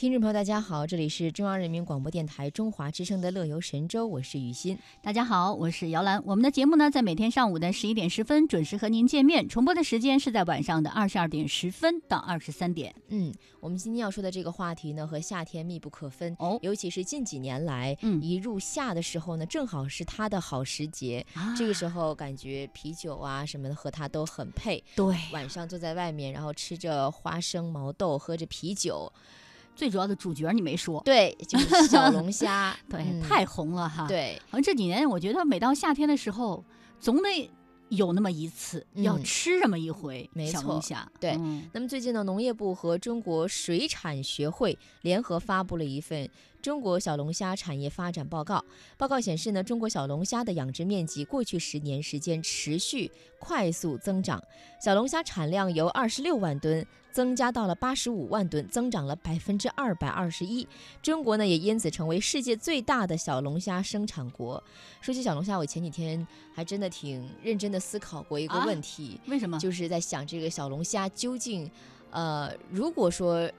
听众朋友，大家好，这里是中央人民广播电台中华之声的《乐游神州》，我是雨欣。大家好，我是姚兰。我们的节目呢，在每天上午的十一点十分准时和您见面，重播的时间是在晚上的二十二点十分到二十三点。嗯，我们今天要说的这个话题呢，和夏天密不可分哦尤其是近几年来，嗯一入夏的时候呢，正好是它的好时节。啊这个时候感觉啤酒啊什么的和它都很配。对，晚上坐在外面，然后吃着花生毛豆，喝着啤酒，最主要的主角你没说，对，就是小龙虾，对，嗯太红了哈。，对，好像这几年我觉得每到夏天的时候，总得有那么一次、嗯要吃这么一回没小龙错虾。对嗯那么最近呢，农业部和中国水产学会联合发布了一份中国小龙虾产业发展报告。报告显示呢，中国小龙虾的养殖面积过去十年时间持续快速增长，小龙虾产量由二十六万吨增加到了八十五万吨，增长了百分之二百二十一。中国呢，也因此成为世界最大的小龙虾生产国。说起小龙虾，我前几天还真的挺认真的思考过一个啊问题。为什么？就是在想这个小龙虾究竟，呃，如果说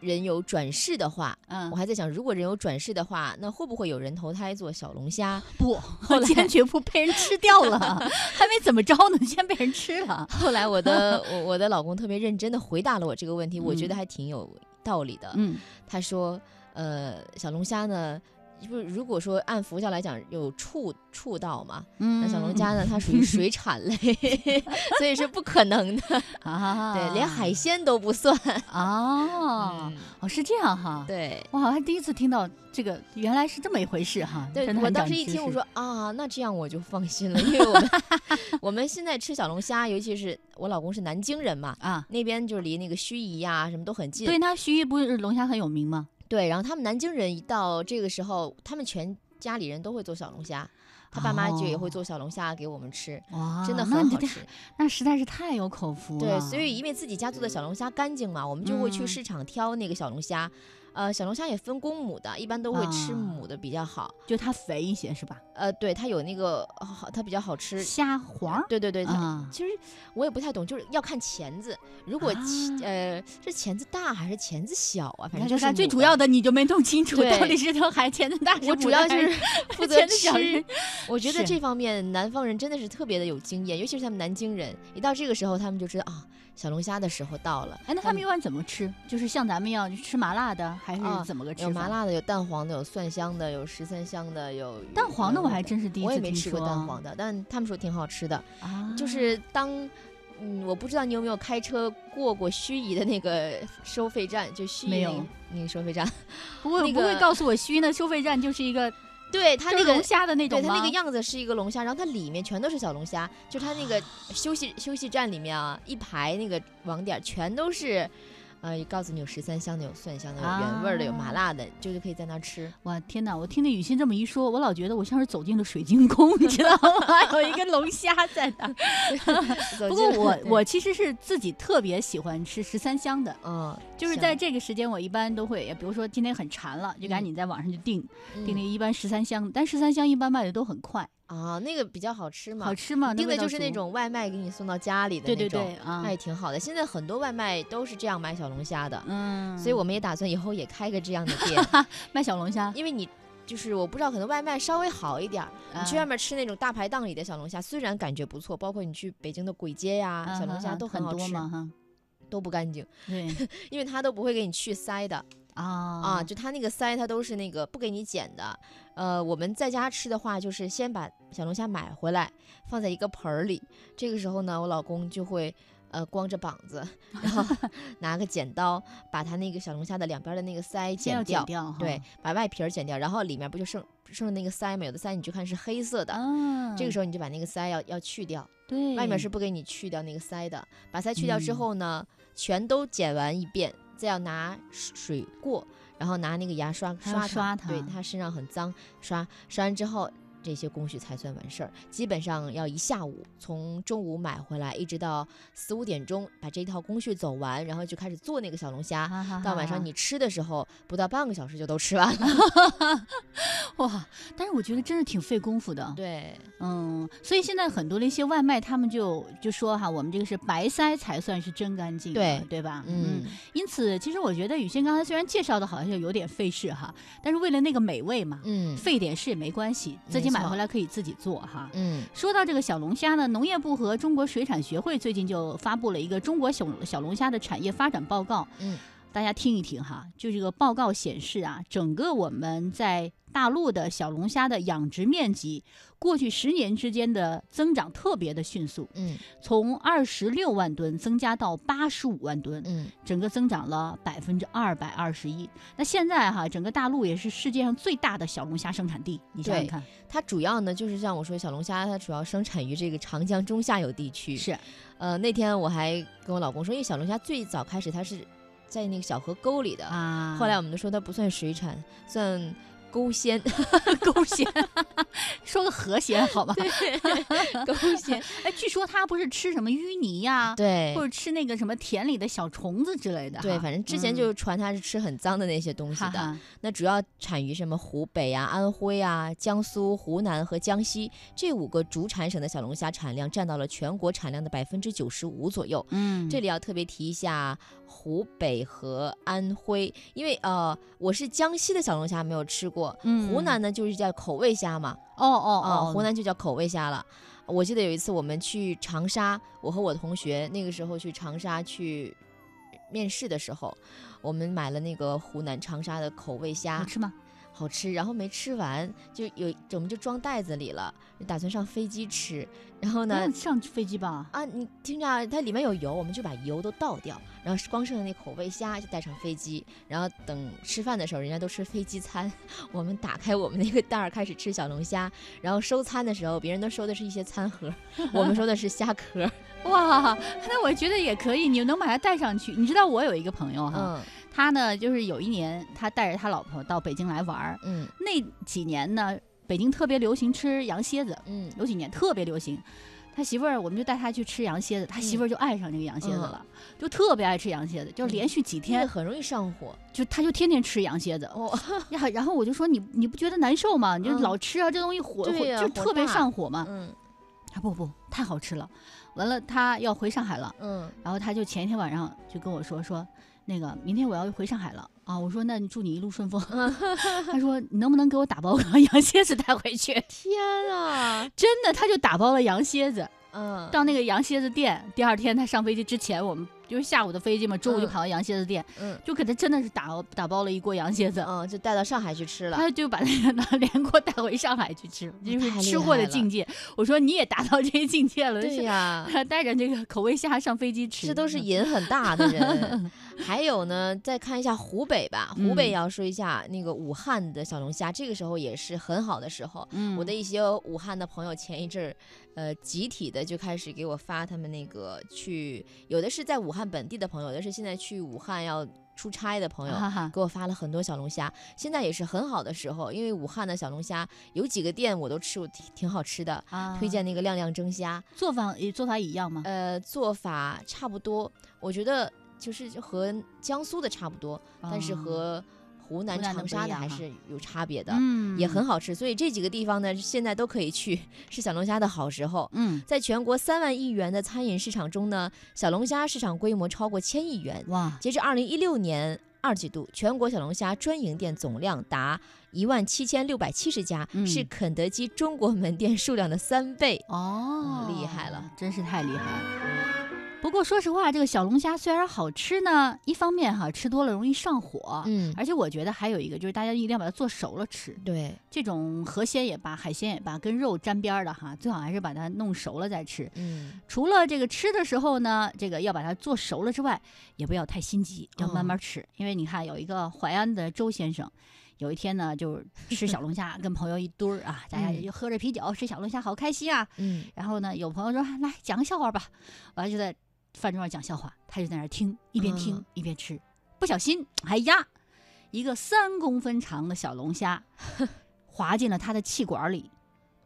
人有转世的话，嗯我，还在想，如果人有转世的话，那会不会有人投胎做小龙虾？不，后来坚决不被人吃掉了，还没怎么着呢，先被人吃了。后来我的 我我的老公特别认真的回答了我这个问题，我觉得嗯还挺有道理的。嗯，他说，呃，小龙虾呢。不，如果说按佛教来讲有畜畜道嘛，嗯那小龙虾呢，它属于 水产类，所以是不可能的。啊，对，连海鲜都不算。哦，嗯哦是这样哈。对，我好像第一次听到这个，原来是这么一回事哈。对我当时一听，我说啊，那这样我就放心了，因为我们 我们现在吃小龙虾，尤其是我老公是南京人嘛，啊，那边就是离那个盱眙呀、什么都很近。对，那盱眙不是龙虾很有名吗？对然后他们南京人一到这个时候，他们全家里人都会做小龙虾，他爸妈就也会哦做小龙虾给我们吃，哇，真的很好吃。那实在是太有口福了。对，所以因为自己家做的小龙虾干净嘛，我们就会去嗯市场挑那个小龙虾。呃，小龙虾也分公母的，一般都会吃啊母的比较好。就它肥一些是吧？呃，对，它有那个好，它比较好吃。虾黄对对对，其实我也不太懂，就是要看钳子。如果呃是钳子大还是钳子小啊？反正就是最主要的你就没弄清楚，对到底是条海钳子大，我主要就是负 责钳子小吃。我觉得这方面南方人真的是特别的有经验，尤其是他们南京人，一到这个时候，他们就知道啊，小龙虾的时候到了。哎，那他们一般怎么吃？就是像咱们一样吃麻辣的，还是啊怎么个吃法？有麻辣的，有蛋黄的，有蒜香的，有十三香的，有蛋黄的，我还呃真是第一次我也没吃过蛋黄的，但他们说挺好吃的。啊，就是当，嗯，我不知道你有没有开车过过盱眙的那个收费站，就盱眙那个那个收费站，不会那个不会告诉我盱眙的收费站就是一个 对它那个。龙虾的那种它那个样子是一个龙虾，然后它里面全都是小龙虾，就它那个休息休息站里面啊，一排那个网点全都是，呃，告诉你有十三香的，有蒜香的，有原味儿的，有麻啊辣的，就是可以在那儿吃。哇天哪！我听那雨欣这么一说，我老觉得我像是走进了水晶宫，你知道吗？有一个龙虾在那儿。不过我我其实是自己特别喜欢吃十三香的，嗯，就是在这个时间我一般都会，比如说今天很馋了，就赶紧在网上就订订那嗯个一般十三香，但十三香一般卖的都很快，啊，那个比较好吃嘛，好吃嘛？订的就是那种外卖给你送到家里的那种，对啊那，也挺好的。现在很多外卖都是这样卖小龙虾的，嗯，所以我们也打算以后也开个这样的店，卖小龙虾，因为你。就是我不知道，可能外卖稍微好一点儿。你去啊外面吃那种大排档里的小龙虾，虽然感觉不错，包括你去北京的簋街呀、啊小龙虾哈哈很好吃，都不干净，对 因为它都不会给你去鳃的啊啊，就它那个鳃它都是那个不给你剪的。呃，我们在家吃的话，就是先把小龙虾买回来，放在一个盆儿里。这个时候呢，我老公就会呃光着膀子，然后 拿个剪刀把它那个小龙虾的两边的那个鳃剪掉，对，把外皮儿剪掉，然后里面不就剩剩那个鳃吗？有的鳃你就看是黑色的。啊，这个时候你就把那个鳃要要去掉，对外面是不给你去掉那个鳃的。把鳃去掉之嗯后呢，全都剪完一遍，再要拿水过，然后拿那个牙刷刷它刷它对它它身上很脏，刷刷完之后。这些工序才算完事儿。基本上要一下午，从中午买回来，一直到四五点钟，把这一套工序走完，然后就开始做那个小龙虾。到晚上你吃的时候，不到半个小时就都吃完了。哇！但是我觉得真是挺费功夫的。对，嗯，所以现在很多的一些外卖，他们就就说哈，我们这个是白塞才算是真干净，对对吧？嗯。因此，其实我觉得雨欣刚才虽然介绍的好像有点费事哈，但是为了那个美味嘛，嗯，费点事也没关系，自己买回来可以自己做哈。嗯。说到这个小龙虾呢，农业部和中国水产学会最近就发布了一个中国小小龙虾的产业发展报告。嗯。大家听一听哈，就这个报告显示啊，整个我们在大陆的小龙虾的养殖面积，过去十年之间的增长特别的迅速，嗯，从二十六万吨增加到八十五万吨，嗯，整个增长了百分之二百二十一。那现在哈，整个大陆也是世界上最大的小龙虾生产地，你想想看，它主要呢就是像我说，小龙虾它主要生产于这个长江中下游地区，是，呃，那天我还跟我老公说，因为小龙虾最早开始它是。在那个小河沟里的啊，后来我们都说它不算水产，算沟鲜，沟鲜，说个河鲜好吧？勾仙。哎，据说它不是吃什么淤泥呀，对，或者吃那个什么田里的小虫子之类的。对，反正之前就传它是吃很脏的那些东西的。那主要产于什么湖北啊、安徽啊、江苏、湖南和江西这五个主产省的小龙虾产量占到了全国产量的百分之九十五左右。嗯，这里要特别提一下。湖北和安徽，因为呃，我是江西的小龙虾没有吃过，湖南呢就是叫口味虾嘛。哦哦哦，湖南就叫口味虾了。我记得有一次我们去长沙，我和我同学那个时候去长沙去面试的时候，我们买了那个湖南长沙的口味虾，好吃吗？好吃，然后没吃完，就有我们就装袋子里了，打算上飞机吃。然后呢，上飞机吧？啊，你听着，它里面有油，我们就把油都倒掉，然后光剩下那口味虾就带上飞机。然后等吃饭的时候，人家都吃飞机餐，我们打开我们那个袋儿开始吃小龙虾。然后收餐的时候，别人都收的是一些餐盒，我们收的是虾壳。哇，那我觉得也可以，你能把它带上去。你知道我有一个朋友哈。他呢，就是有一年，他带着他老婆到北京来玩儿。嗯，那几年呢，北京特别流行吃羊蝎子。嗯，有几年特别流行。他媳妇儿，我们就带他去吃羊蝎子，他媳妇儿就爱上这个羊蝎子了，就特别爱吃羊蝎子，就连续几天很容易上火，就他就天天吃羊蝎子。哦，然后我就说你你不觉得难受吗？你就老吃啊，这东西火火就特别上火嘛。嗯，他不不太好吃了。完了，他要回上海了。嗯，然后他就前一天晚上就跟我说说。那个明天我要回上海了啊！我说那你祝你一路顺风。他说你能不能给我打包个羊蝎子带回去？天啊，真的，他就打包了羊蝎子。嗯，到那个羊蝎子店，第二天他上飞机之前，我们就是下午的飞机嘛，中午就跑到羊蝎子店，嗯，就给他真的是打打包了一锅羊蝎子，嗯，就带到上海去吃了。他就把那个拿连锅带回上海去吃，就是吃货的境界。我说你也达到这些境界了，对呀，带着这个口味虾上飞机吃，这都是瘾很大的人。还有呢，再看一下湖北吧，湖北也要说一下那个武汉的小龙虾，这个时候也是很好的时候。嗯，我的一些武汉的朋友前一阵儿，呃，集体的就开始给我发他们那个去，有的是在武汉本地的朋友，有的是现在去武汉要出差的朋友，给我发了很多小龙虾。现在也是很好的时候，因为武汉的小龙虾有几个店我都吃过，挺挺好吃的。啊，推荐那个亮亮蒸虾，做法做法一样吗？呃，做法差不多，我觉得。就是和江苏的差不多，但是和湖南长沙的还是有差别的，嗯也很好吃。所以这几个地方呢，现在都可以去，是小龙虾的好时候。嗯，在全国三万亿元的餐饮市场中呢，小龙虾市场规模超过千亿元。哇！截至二零一六年二季度，全国小龙虾专营店总量达一万七千六百七十家，是肯德基中国门店数量的三倍。哦，厉害了，真是太厉害了。不过说实话，这个小龙虾虽然好吃呢，一方面哈吃多了容易上火，嗯，而且我觉得还有一个就是大家一定要把它做熟了吃。对，这种河鲜也罢，海鲜也罢，跟肉沾边的哈，最好还是把它弄熟了再吃。嗯，除了这个吃的时候呢，这个要把它做熟了之外，也不要太心急，要慢慢吃。因为你看有一个淮安的周先生，有一天呢就吃小龙虾，跟朋友一堆儿啊，大家就喝着啤酒吃小龙虾，好开心啊。嗯，然后呢有朋友说来讲个笑话吧，完了就在。饭桌上讲笑话，他就在那儿听，一边听一边吃，不小心，哎呀，一个三公分长的小龙虾 滑进了他的气管里，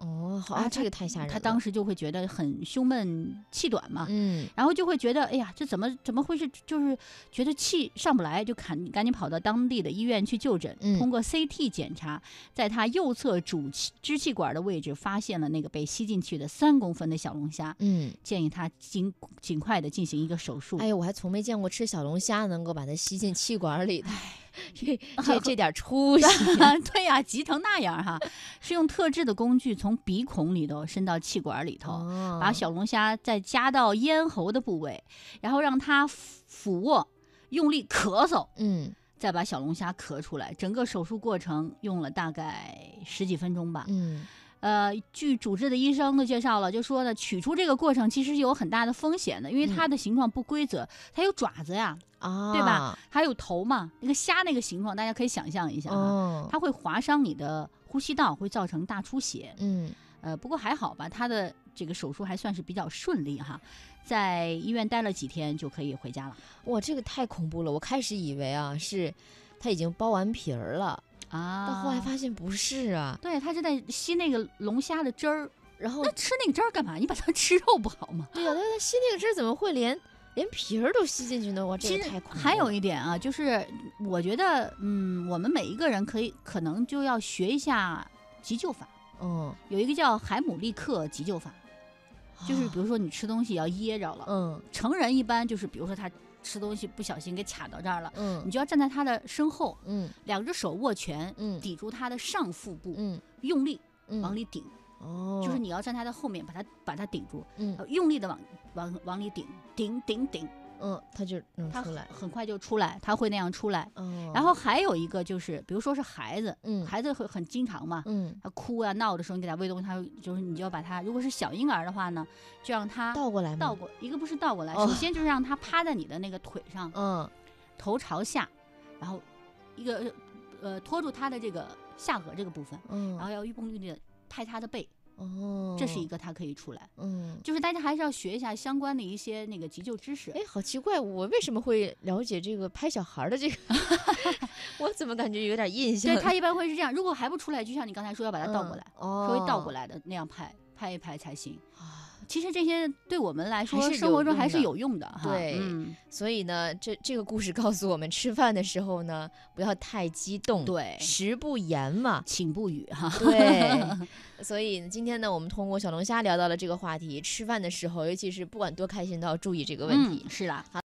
哦，好啊啊，这个太吓人了。他当时就会觉得很胸闷气短嘛，嗯然后就会觉得，哎呀，这怎么怎么会是？就是觉得气上不来，就赶赶紧跑到当地的医院去就诊。嗯通过 CT 检查，在他右侧主气支气管的位置发现了那个被吸进去的三公分的小龙虾，嗯，建议他尽尽快的进行一个手术。哎呀，我还从没见过吃小龙虾能够把它吸进气管里的，这这这 点出息。对呀、急成那样哈，是用特制的工具从鼻孔里头伸到气管里头，哦把小龙虾再夹到咽喉的部位，然后让它俯俯卧，用力咳嗽，嗯再把小龙虾咳出来。整个手术过程用了大概十几分钟吧。嗯呃，据主治的医生的介绍了，就说呢，取出这个过程其实有很大的风险的，因为嗯它的形状不规则，它有爪子呀，啊，对吧？还有头嘛，那个虾那个形状，大家可以想象一下啊，哦，它会划伤你的呼吸道，会造成大出血。嗯呃，不过还好吧，他的这个手术还算是比较顺利哈，在医院待了几天就可以回家了哇，这个太恐怖了！我开始以为啊是他已经剥完皮儿了，啊到后来发现不是啊。对他是在吸那个龙虾的汁儿，然后那吃那个汁儿干嘛？你把它吃肉不好吗？对呀、他他吸那个汁儿怎么会连连皮儿都吸进去呢？我，这个太恐怖了。还有一点啊，就是我觉得，嗯，我们每一个人可以可能就要学一下急救法，嗯，有一个叫海姆立克急救法，就是比啊如说你吃东西要噎着了，嗯成人一般就是比如说他吃东西不小心给卡到这儿了，你嗯就要站在他的身后，嗯。两只手握拳，嗯。抵住他的上腹部，嗯。用力嗯，往里顶，哦，就是你要站他的后面，把他把他顶住，嗯。呃用力的往往往里顶，顶顶顶，嗯，他就能他出来。很快就出来，他会那样出来。嗯，然后还有一个就是，比如说是孩子，嗯孩子会很经常嘛，嗯他哭啊闹的时候，你给他喂东西，他就是你就要把他，如果是小婴儿的话呢，就让他倒过来？倒过，一个不是倒过来，哦首先就是让他趴在你的那个腿上，嗯头朝下，然后一个呃托住他的这个下颌这个部分，嗯，然后要用力的拍他的背，哦，这是一个他可以出来。嗯。就是大家还是要学一下相关的一些那个急救知识。哎，好奇怪，我为什么会了解这个拍小孩儿的这个？我怎么感觉有点印象？对他一般会是这样，如果还不出来，就像你刚才说要把它倒过来，哦，稍微倒过来的那样拍，拍一拍才行。啊。其实这些对我们来说，生活中还是有用的哈。对嗯，所以呢，这这个故事告诉我们，吃饭的时候呢，不要太激动，对食不言嘛。请不语哈。对，所以今天呢，我们通过小龙虾聊到了这个话题，吃饭的时候，尤其是不管多开心，都要注意这个问题。嗯是啦。